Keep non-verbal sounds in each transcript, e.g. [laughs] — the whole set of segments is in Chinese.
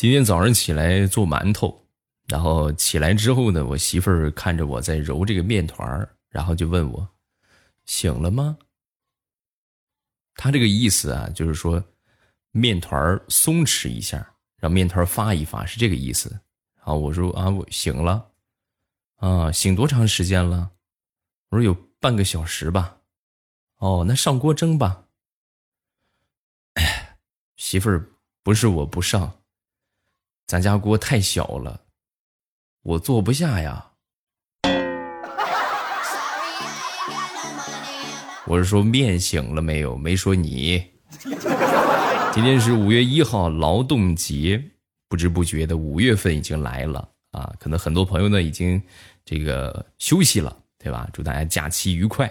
今天早上起来做馒头，然后起来之后呢，我媳妇儿看着我在揉这个面团儿，然后就问我：“醒了吗？”他这个意思啊，就是说面团儿松弛一下，让面团儿发一发，是这个意思。然后我说：“啊，我醒了。”啊，醒多长时间了？我说有半个小时吧。哦，那上锅蒸吧。哎，媳妇儿，不是我不上。咱家锅太小了，我坐不下呀。我是说面醒了没有，没说你。今天是五月一号，劳动节，不知不觉的五月份已经来了啊！可能很多朋友呢已经这个休息了，对吧？祝大家假期愉快，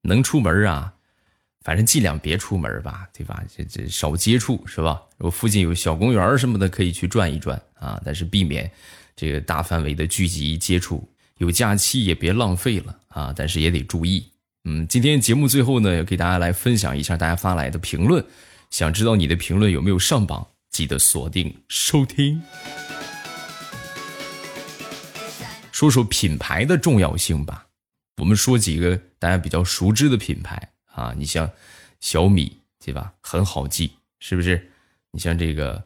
能出门啊。反正尽量别出门吧，对吧？这这少接触是吧？如果附近有小公园什么的，可以去转一转啊。但是避免这个大范围的聚集接触。有假期也别浪费了啊！但是也得注意。嗯，今天节目最后呢，要给大家来分享一下大家发来的评论。想知道你的评论有没有上榜？记得锁定收听。说说品牌的重要性吧。我们说几个大家比较熟知的品牌。啊，你像小米对吧？很好记，是不是？你像这个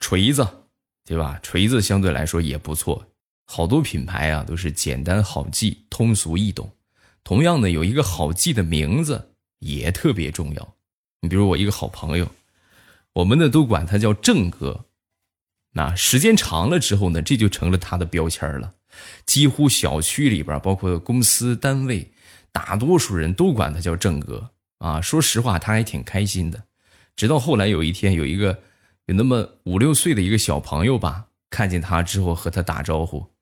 锤子，对吧？锤子相对来说也不错。好多品牌啊，都是简单好记、通俗易懂。同样的，有一个好记的名字也特别重要。你比如我一个好朋友，我们呢都管他叫郑哥。那时间长了之后呢，这就成了他的标签了。几乎小区里边，包括公司单位。大多数人都管他叫郑哥啊，说实话，他还挺开心的。直到后来有一天，有一个有那么五六岁的一个小朋友吧，看见他之后和他打招呼：“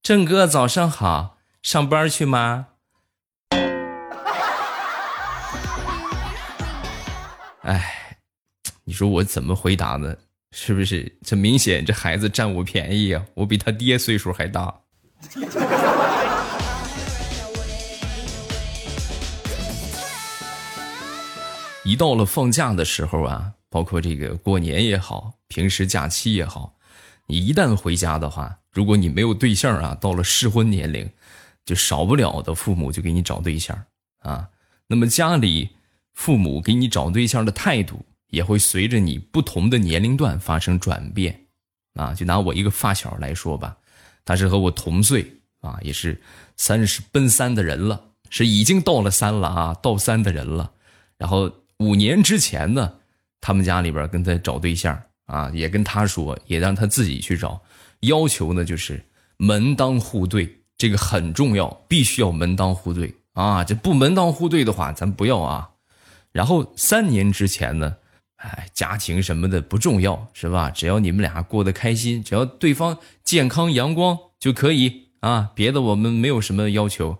郑哥，早上好，上班去吗？”哎，你说我怎么回答呢？是不是？这明显这孩子占我便宜啊！我比他爹岁数还大。一到了放假的时候啊，包括这个过年也好，平时假期也好，你一旦回家的话，如果你没有对象啊，到了适婚年龄，就少不了的父母就给你找对象啊。那么家里父母给你找对象的态度，也会随着你不同的年龄段发生转变啊。就拿我一个发小来说吧，他是和我同岁啊，也是三十奔三的人了，是已经到了三了啊，到三的人了，然后。五年之前呢，他们家里边跟他找对象啊，也跟他说，也让他自己去找，要求呢就是门当户对，这个很重要，必须要门当户对啊！这不门当户对的话，咱不要啊。然后三年之前呢，哎，家庭什么的不重要是吧？只要你们俩过得开心，只要对方健康阳光就可以啊，别的我们没有什么要求。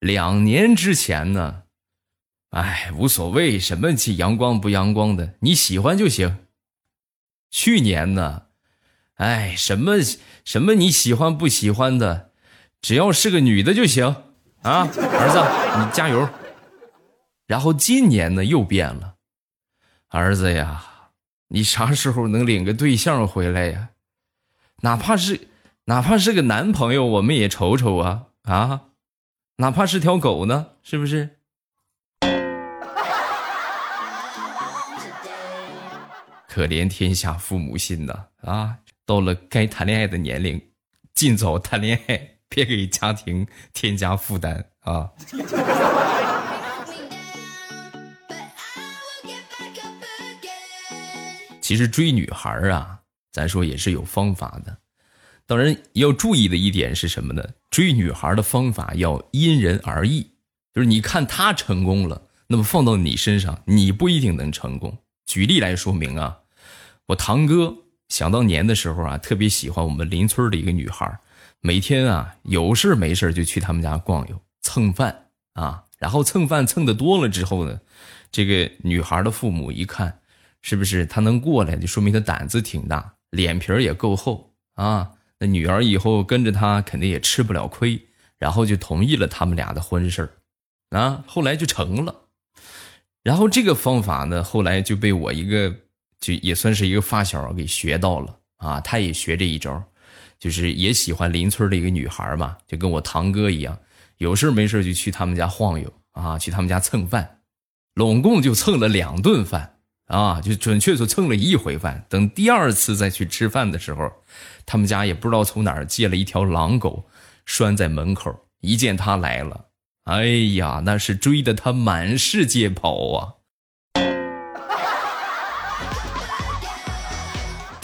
两年之前呢。哎，无所谓，什么阳光不阳光的，你喜欢就行。去年呢，哎，什么什么你喜欢不喜欢的，只要是个女的就行啊，儿子，你加油。然后今年呢又变了，儿子呀，你啥时候能领个对象回来呀？哪怕是哪怕是个男朋友，我们也瞅瞅啊啊，哪怕是条狗呢，是不是？可怜天下父母心呐！啊，到了该谈恋爱的年龄，尽早谈恋爱，别给家庭添加负担啊！其实追女孩啊，咱说也是有方法的。当然要注意的一点是什么呢？追女孩的方法要因人而异。就是你看她成功了，那么放到你身上，你不一定能成功。举例来说明啊。我堂哥想当年的时候啊，特别喜欢我们邻村的一个女孩，每天啊有事没事就去他们家逛悠蹭饭啊，然后蹭饭蹭的多了之后呢，这个女孩的父母一看，是不是他能过来，就说明他胆子挺大，脸皮也够厚啊，那女儿以后跟着他肯定也吃不了亏，然后就同意了他们俩的婚事啊，后来就成了，然后这个方法呢，后来就被我一个。就也算是一个发小给学到了啊，他也学这一招，就是也喜欢邻村的一个女孩嘛，就跟我堂哥一样，有事没事就去他们家晃悠啊，去他们家蹭饭，拢共就蹭了两顿饭啊，就准确说蹭了一回饭。等第二次再去吃饭的时候，他们家也不知道从哪儿借了一条狼狗，拴在门口，一见他来了，哎呀，那是追得他满世界跑啊！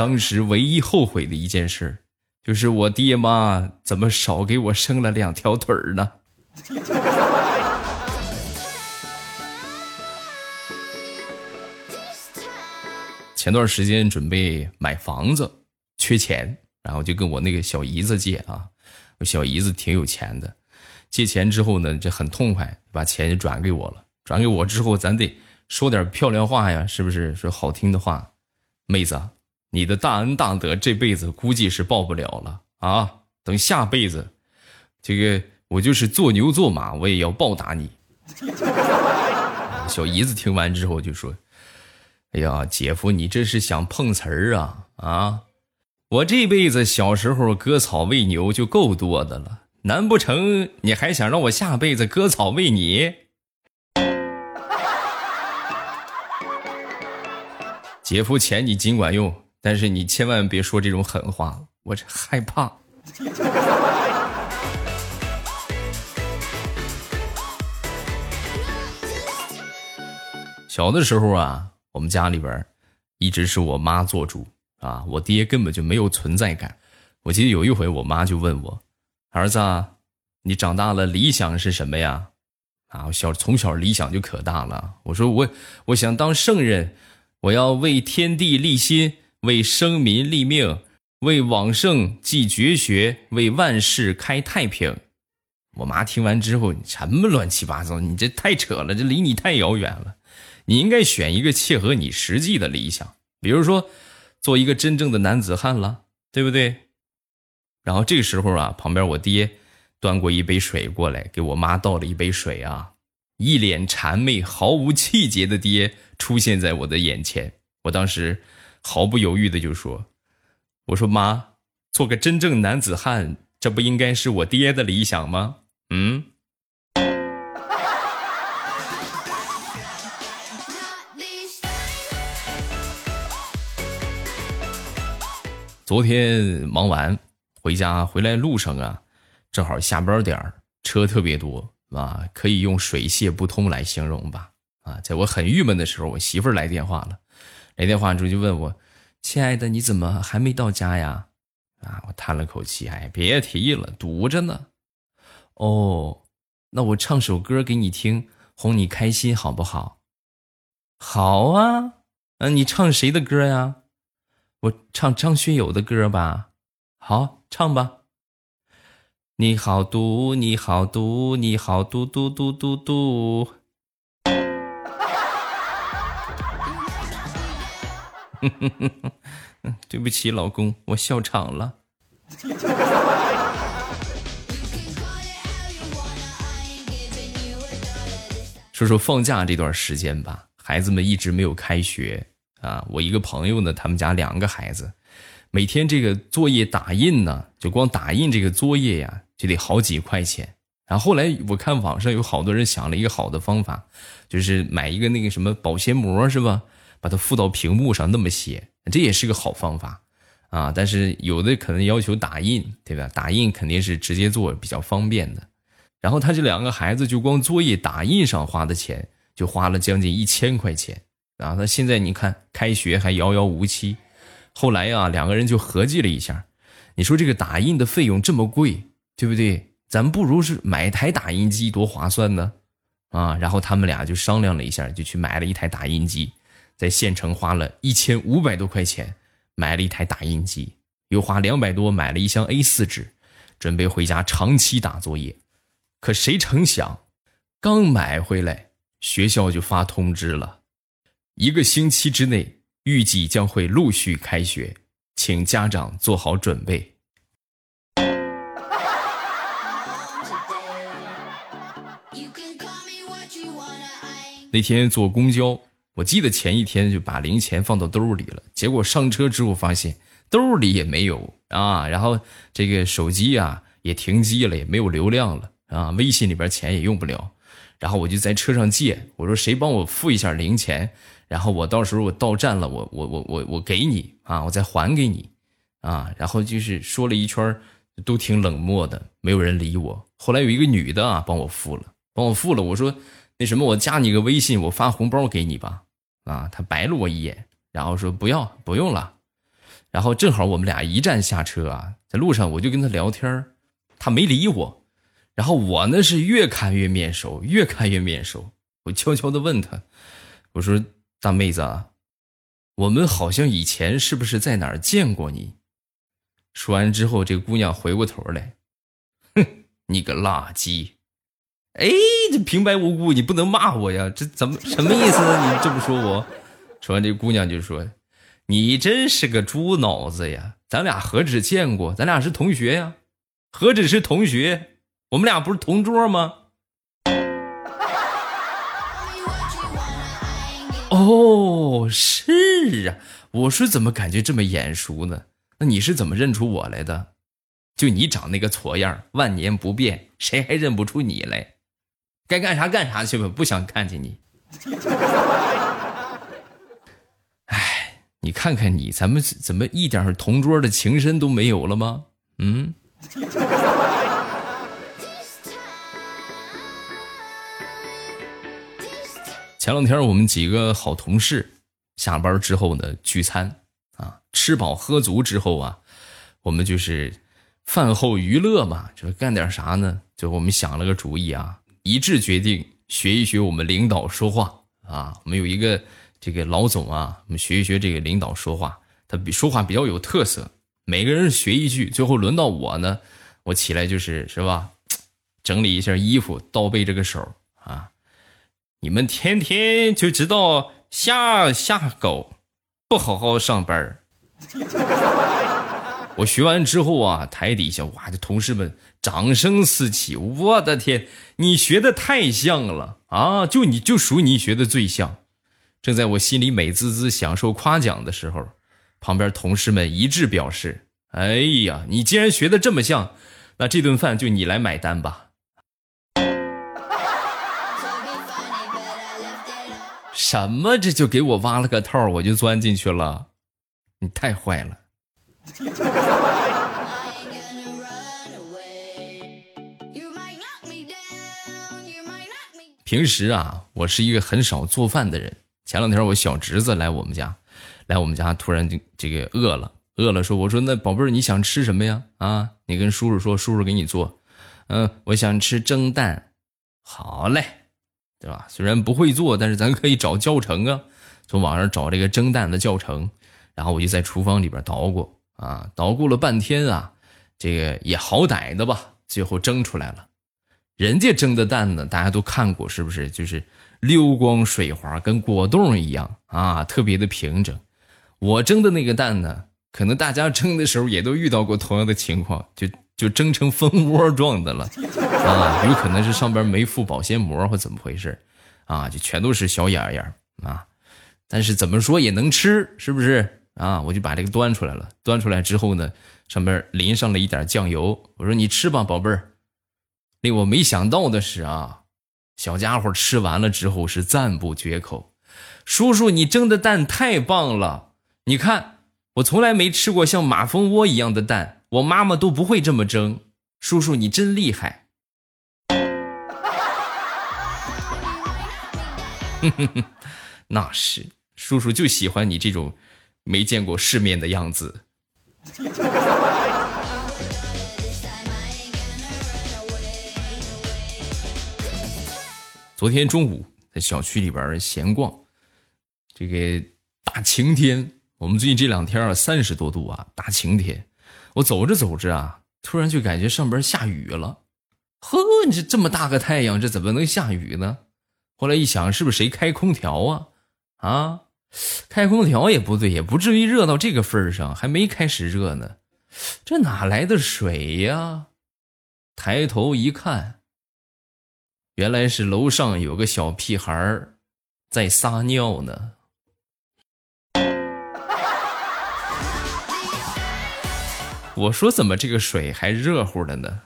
当时唯一后悔的一件事，就是我爹妈怎么少给我生了两条腿儿呢？前段时间准备买房子，缺钱，然后就跟我那个小姨子借啊。我小姨子挺有钱的，借钱之后呢，这很痛快，把钱就转给我了。转给我之后，咱得说点漂亮话呀，是不是？说好听的话，妹子。你的大恩大德这辈子估计是报不了了啊！等下辈子，这个我就是做牛做马，我也要报答你。小姨子听完之后就说：“哎呀，姐夫，你这是想碰瓷儿啊？啊！我这辈子小时候割草喂牛就够多的了，难不成你还想让我下辈子割草喂你？[laughs] 姐夫钱你尽管用。”但是你千万别说这种狠话，我这害怕。[laughs] 小的时候啊，我们家里边一直是我妈做主啊，我爹根本就没有存在感。我记得有一回，我妈就问我：“儿子，你长大了理想是什么呀？”啊，我小从小理想就可大了。我说我我想当圣人，我要为天地立心。为生民立命，为往圣继绝学，为万世开太平。我妈听完之后，你什么乱七八糟？你这太扯了，这离你太遥远了。你应该选一个切合你实际的理想，比如说，做一个真正的男子汉了，对不对？然后这个时候啊，旁边我爹端过一杯水过来，给我妈倒了一杯水啊，一脸谄媚、毫无气节的爹出现在我的眼前，我当时。毫不犹豫的就说：“我说妈，做个真正男子汉，这不应该是我爹的理想吗？嗯。”昨天忙完回家，回来路上啊，正好下班点儿，车特别多啊，可以用水泄不通来形容吧？啊，在我很郁闷的时候，我媳妇儿来电话了。来电话出去问我：“亲爱的，你怎么还没到家呀？”啊，我叹了口气：“哎，别提了，堵着呢。”哦，那我唱首歌给你听，哄你开心，好不好？好啊，嗯，你唱谁的歌呀？我唱张学友的歌吧。好，唱吧。你好毒，你好毒，你好毒毒毒毒毒。嗯哼哼哼对不起，老公，我笑场了。[laughs] 说说放假这段时间吧，孩子们一直没有开学啊。我一个朋友呢，他们家两个孩子，每天这个作业打印呢，就光打印这个作业呀，就得好几块钱。然后后来我看网上有好多人想了一个好的方法，就是买一个那个什么保鲜膜，是吧？把它附到屏幕上那么写，这也是个好方法，啊！但是有的可能要求打印，对吧？打印肯定是直接做比较方便的。然后他这两个孩子就光作业打印上花的钱就花了将近一千块钱啊！那现在你看开学还遥遥无期，后来呀，两个人就合计了一下，你说这个打印的费用这么贵，对不对？咱不如是买台打印机多划算呢，啊！然后他们俩就商量了一下，就去买了一台打印机。在县城花了一千五百多块钱买了一台打印机，又花两百多买了一箱 A4 纸，准备回家长期打作业。可谁成想，刚买回来，学校就发通知了，一个星期之内预计将会陆续开学，请家长做好准备。那天坐公交。我记得前一天就把零钱放到兜里了，结果上车之后发现兜里也没有啊，然后这个手机啊也停机了，也没有流量了啊，微信里边钱也用不了。然后我就在车上借，我说谁帮我付一下零钱，然后我到时候我到站了，我我我我我给你啊，我再还给你啊。然后就是说了一圈，都挺冷漠的，没有人理我。后来有一个女的啊，帮我付了，帮我付了。我说那什么，我加你个微信，我发红包给你吧。啊，他白了我一眼，然后说不要不用了。然后正好我们俩一站下车啊，在路上我就跟他聊天，他没理我。然后我呢是越看越面熟，越看越面熟。我悄悄的问他：“我说大妹子啊，我们好像以前是不是在哪儿见过你？”说完之后，这姑娘回过头来：“哼，你个垃圾！哎，这平白无故你不能骂我呀，这怎么什么意思呢？你这么说我？”说完，这姑娘就说：“你真是个猪脑子呀！咱俩何止见过，咱俩是同学呀，何止是同学。”我们俩不是同桌吗？[laughs] 哦，是啊，我说怎么感觉这么眼熟呢？那你是怎么认出我来的？就你长那个矬样，万年不变，谁还认不出你来？该干啥干啥去吧，不想看见你。[laughs] 哎，你看看你，咱们怎么一点同桌的情深都没有了吗？嗯。前两天我们几个好同事下班之后呢聚餐啊，吃饱喝足之后啊，我们就是饭后娱乐嘛，就是干点啥呢？就我们想了个主意啊，一致决定学一学我们领导说话啊。我们有一个这个老总啊，我们学一学这个领导说话，他比说话比较有特色。每个人学一句，最后轮到我呢，我起来就是是吧，[tsk] 整理一下衣服，倒背这个手啊。你们天天就知道下下狗，不好好上班 [laughs] 我学完之后啊，台底下哇，这同事们掌声四起。我的天，你学的太像了啊！就你就属你学的最像。正在我心里美滋滋享受夸奖的时候，旁边同事们一致表示：“哎呀，你既然学的这么像，那这顿饭就你来买单吧。”什么？这就给我挖了个套，我就钻进去了。你太坏了。平时啊，我是一个很少做饭的人。前两天我小侄子来我们家，来我们家突然就这个饿了，饿了说：“我说那宝贝儿，你想吃什么呀？啊，你跟叔叔说，叔叔给你做。嗯，我想吃蒸蛋。好嘞。”对吧？虽然不会做，但是咱可以找教程啊，从网上找这个蒸蛋的教程，然后我就在厨房里边捣鼓啊，捣鼓了半天啊，这个也好歹的吧，最后蒸出来了。人家蒸的蛋呢，大家都看过，是不是？就是溜光水滑，跟果冻一样啊，特别的平整。我蒸的那个蛋呢，可能大家蒸的时候也都遇到过同样的情况，就。就蒸成蜂窝状的了，[laughs] 啊，有可能是上边没附保鲜膜或怎么回事，啊，就全都是小眼眼啊，但是怎么说也能吃，是不是啊？我就把这个端出来了，端出来之后呢，上边淋上了一点酱油，我说你吃吧，宝贝儿。令我没想到的是啊，小家伙吃完了之后是赞不绝口，叔叔你蒸的蛋太棒了，你看我从来没吃过像马蜂窝一样的蛋。我妈妈都不会这么蒸，叔叔你真厉害。哼哼哼那是，叔叔就喜欢你这种没见过世面的样子。昨天中午在小区里边闲逛，这个大晴天，我们最近这两天啊三十多度啊，大晴天。我走着走着啊，突然就感觉上边下雨了。呵，你这这么大个太阳，这怎么能下雨呢？后来一想，是不是谁开空调啊？啊，开空调也不对，也不至于热到这个份上，还没开始热呢。这哪来的水呀？抬头一看，原来是楼上有个小屁孩儿在撒尿呢。我说怎么这个水还热乎的呢？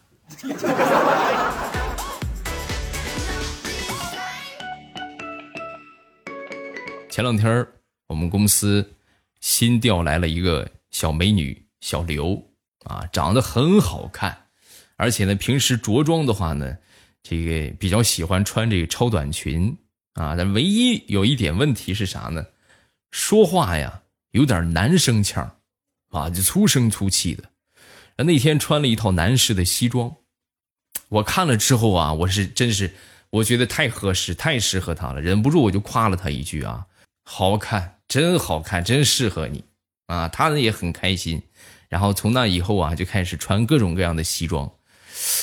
前两天我们公司新调来了一个小美女小刘啊，长得很好看，而且呢，平时着装的话呢，这个比较喜欢穿这个超短裙啊。但唯一有一点问题是啥呢？说话呀有点男生腔啊，就粗声粗气的。那天穿了一套男士的西装，我看了之后啊，我是真是我觉得太合适，太适合他了，忍不住我就夸了他一句啊。好看，真好看，真适合你啊！他呢也很开心，然后从那以后啊，就开始穿各种各样的西装。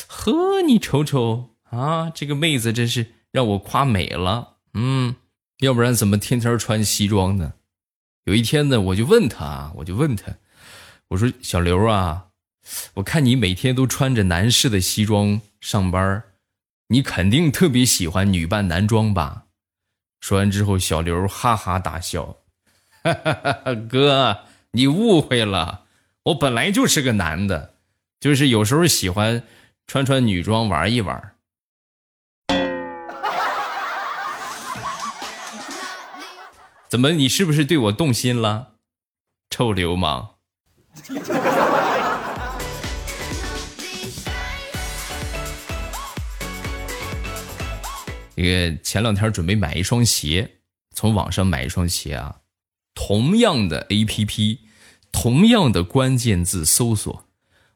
呵，你瞅瞅啊，这个妹子真是让我夸美了。嗯，要不然怎么天天穿西装呢？有一天呢，我就问他，我就问他，我说小刘啊，我看你每天都穿着男士的西装上班，你肯定特别喜欢女扮男装吧？说完之后，小刘哈哈大笑：“哈哈哈哥，你误会了，我本来就是个男的，就是有时候喜欢穿穿女装玩一玩。”怎么，你是不是对我动心了，臭流氓？这个前两天准备买一双鞋，从网上买一双鞋啊，同样的 A P P，同样的关键字搜索，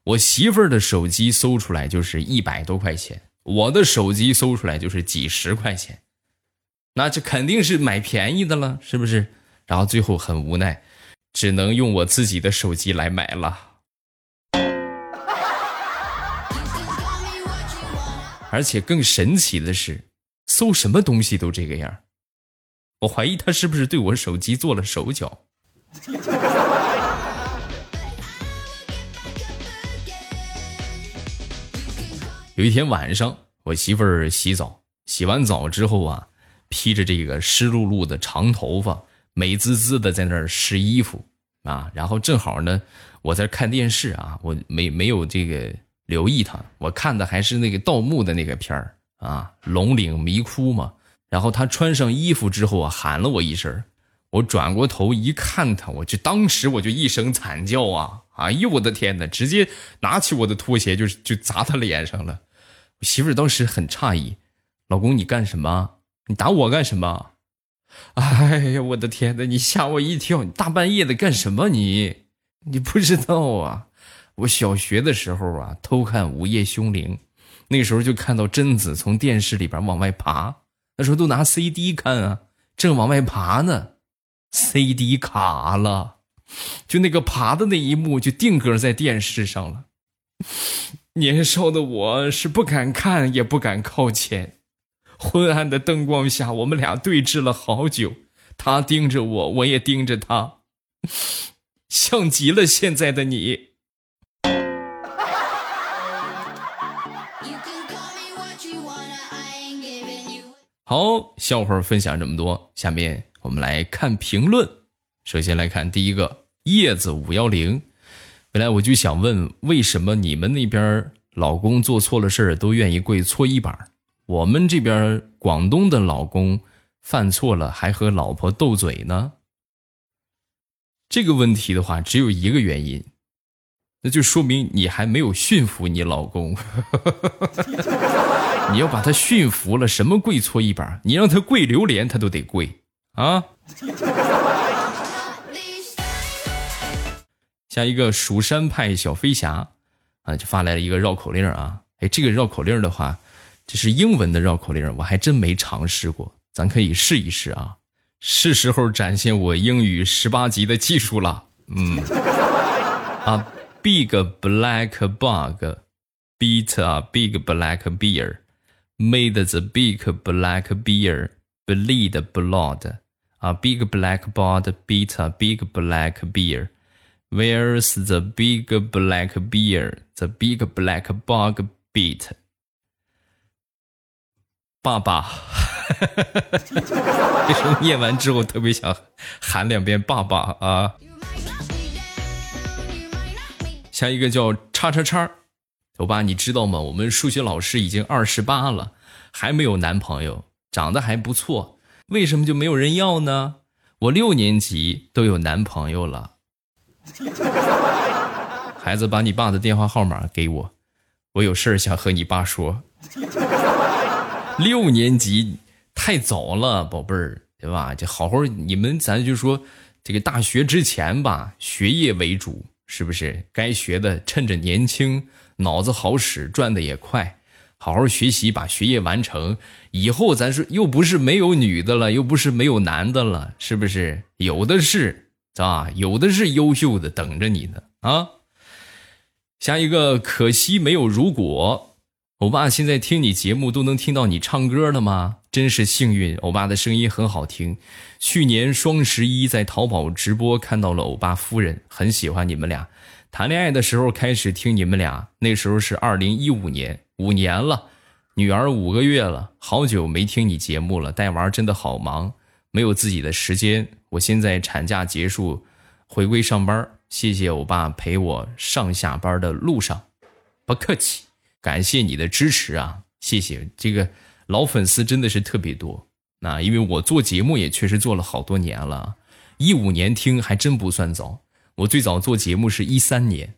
我媳妇儿的手机搜出来就是一百多块钱，我的手机搜出来就是几十块钱，那就肯定是买便宜的了，是不是？然后最后很无奈，只能用我自己的手机来买了。而且更神奇的是。搜什么东西都这个样，我怀疑他是不是对我手机做了手脚。有一天晚上，我媳妇儿洗澡，洗完澡之后啊，披着这个湿漉漉的长头发，美滋滋的在那儿试衣服啊。然后正好呢，我在看电视啊，我没没有这个留意他，我看的还是那个盗墓的那个片儿。啊，龙岭迷窟嘛。然后他穿上衣服之后啊，喊了我一声。我转过头一看他，我就当时我就一声惨叫啊！哎呦我的天哪！直接拿起我的拖鞋就就砸他脸上了。我媳妇儿当时很诧异：“老公，你干什么？你打我干什么？” [laughs] 哎呀，我的天哪！你吓我一跳！你大半夜的干什么？你你不知道啊？我小学的时候啊，偷看《午夜凶铃》。那时候就看到贞子从电视里边往外爬，那时候都拿 CD 看啊，正往外爬呢，CD 卡了，就那个爬的那一幕就定格在电视上了。[laughs] 年少的我是不敢看也不敢靠前，昏暗的灯光下，我们俩对峙了好久，他盯着我，我也盯着他，像极了现在的你。好，笑话分享这么多，下面我们来看评论。首先来看第一个叶子五幺零，本来我就想问，为什么你们那边老公做错了事儿都愿意跪搓衣板，我们这边广东的老公犯错了还和老婆斗嘴呢？这个问题的话，只有一个原因。那就说明你还没有驯服你老公，[laughs] 你要把他驯服了，什么跪搓衣板，你让他跪榴莲，他都得跪啊。下一个蜀山派小飞侠啊，就发来了一个绕口令啊，哎，这个绕口令的话，这是英文的绕口令，我还真没尝试过，咱可以试一试啊，是时候展现我英语十八级的技术了，嗯，啊。Big black bug beat a big black bear, made the big black bear bleed blood. A big black bug beat a big black bear. Where's the big black bear? The big black bug beat. 爸爸，为什么念完之后特别想喊两遍爸爸啊？下一个叫叉叉叉，欧巴，你知道吗？我们数学老师已经二十八了，还没有男朋友，长得还不错，为什么就没有人要呢？我六年级都有男朋友了。孩子，把你爸的电话号码给我，我有事儿想和你爸说。六年级太早了，宝贝儿，对吧？就好好你们，咱就说这个大学之前吧，学业为主。是不是该学的趁着年轻，脑子好使，赚的也快，好好学习，把学业完成。以后咱说又不是没有女的了，又不是没有男的了，是不是有的是啊？有的是优秀的等着你呢啊！下一个，可惜没有如果。欧巴现在听你节目都能听到你唱歌了吗？真是幸运，欧巴的声音很好听。去年双十一在淘宝直播看到了欧巴夫人，很喜欢你们俩。谈恋爱的时候开始听你们俩，那时候是二零一五年，五年了。女儿五个月了，好久没听你节目了。带娃真的好忙，没有自己的时间。我现在产假结束，回归上班。谢谢欧巴陪我上下班的路上，不客气。感谢你的支持啊，谢谢这个老粉丝真的是特别多。那因为我做节目也确实做了好多年了，一五年听还真不算早。我最早做节目是一三年，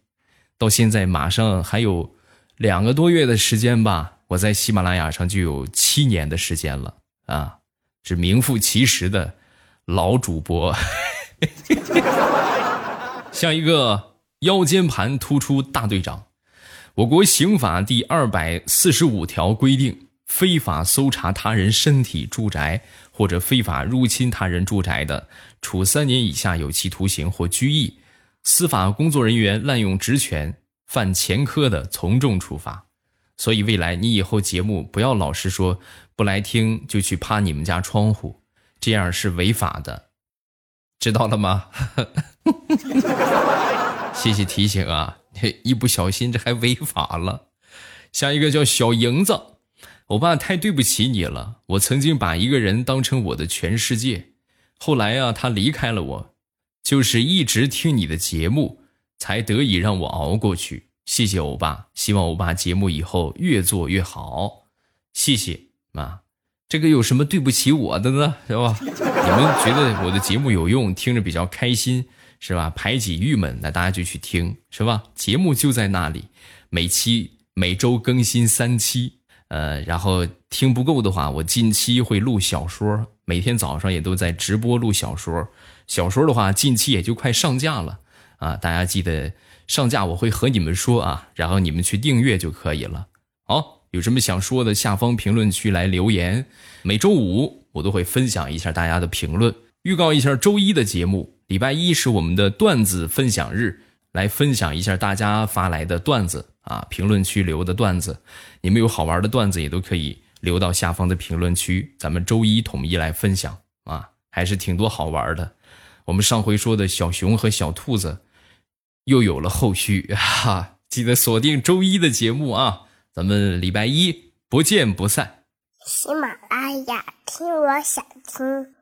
到现在马上还有两个多月的时间吧，我在喜马拉雅上就有七年的时间了啊，是名副其实的老主播，[laughs] 像一个腰间盘突出大队长。我国刑法第二百四十五条规定，非法搜查他人身体、住宅或者非法入侵他人住宅的，处三年以下有期徒刑或拘役；司法工作人员滥用职权、犯前科的，从重处罚。所以，未来你以后节目不要老是说不来听就去趴你们家窗户，这样是违法的，知道了吗？[laughs] [laughs] 谢谢提醒啊。嘿 [laughs] 一不小心，这还违法了。下一个叫小莹子，欧巴太对不起你了。我曾经把一个人当成我的全世界，后来啊，他离开了我，就是一直听你的节目，才得以让我熬过去。谢谢欧巴，希望欧巴节目以后越做越好。谢谢啊，这个有什么对不起我的呢？是吧？[laughs] 你们觉得我的节目有用，听着比较开心。是吧？排挤郁闷，那大家就去听，是吧？节目就在那里，每期每周更新三期，呃，然后听不够的话，我近期会录小说，每天早上也都在直播录小说。小说的话，近期也就快上架了啊！大家记得上架我会和你们说啊，然后你们去订阅就可以了。好，有什么想说的，下方评论区来留言。每周五我都会分享一下大家的评论，预告一下周一的节目。礼拜一是我们的段子分享日，来分享一下大家发来的段子啊，评论区留的段子，你们有好玩的段子也都可以留到下方的评论区，咱们周一统一来分享啊，还是挺多好玩的。我们上回说的小熊和小兔子，又有了后续哈，记得锁定周一的节目啊，咱们礼拜一不见不散。喜马拉雅听，我想听。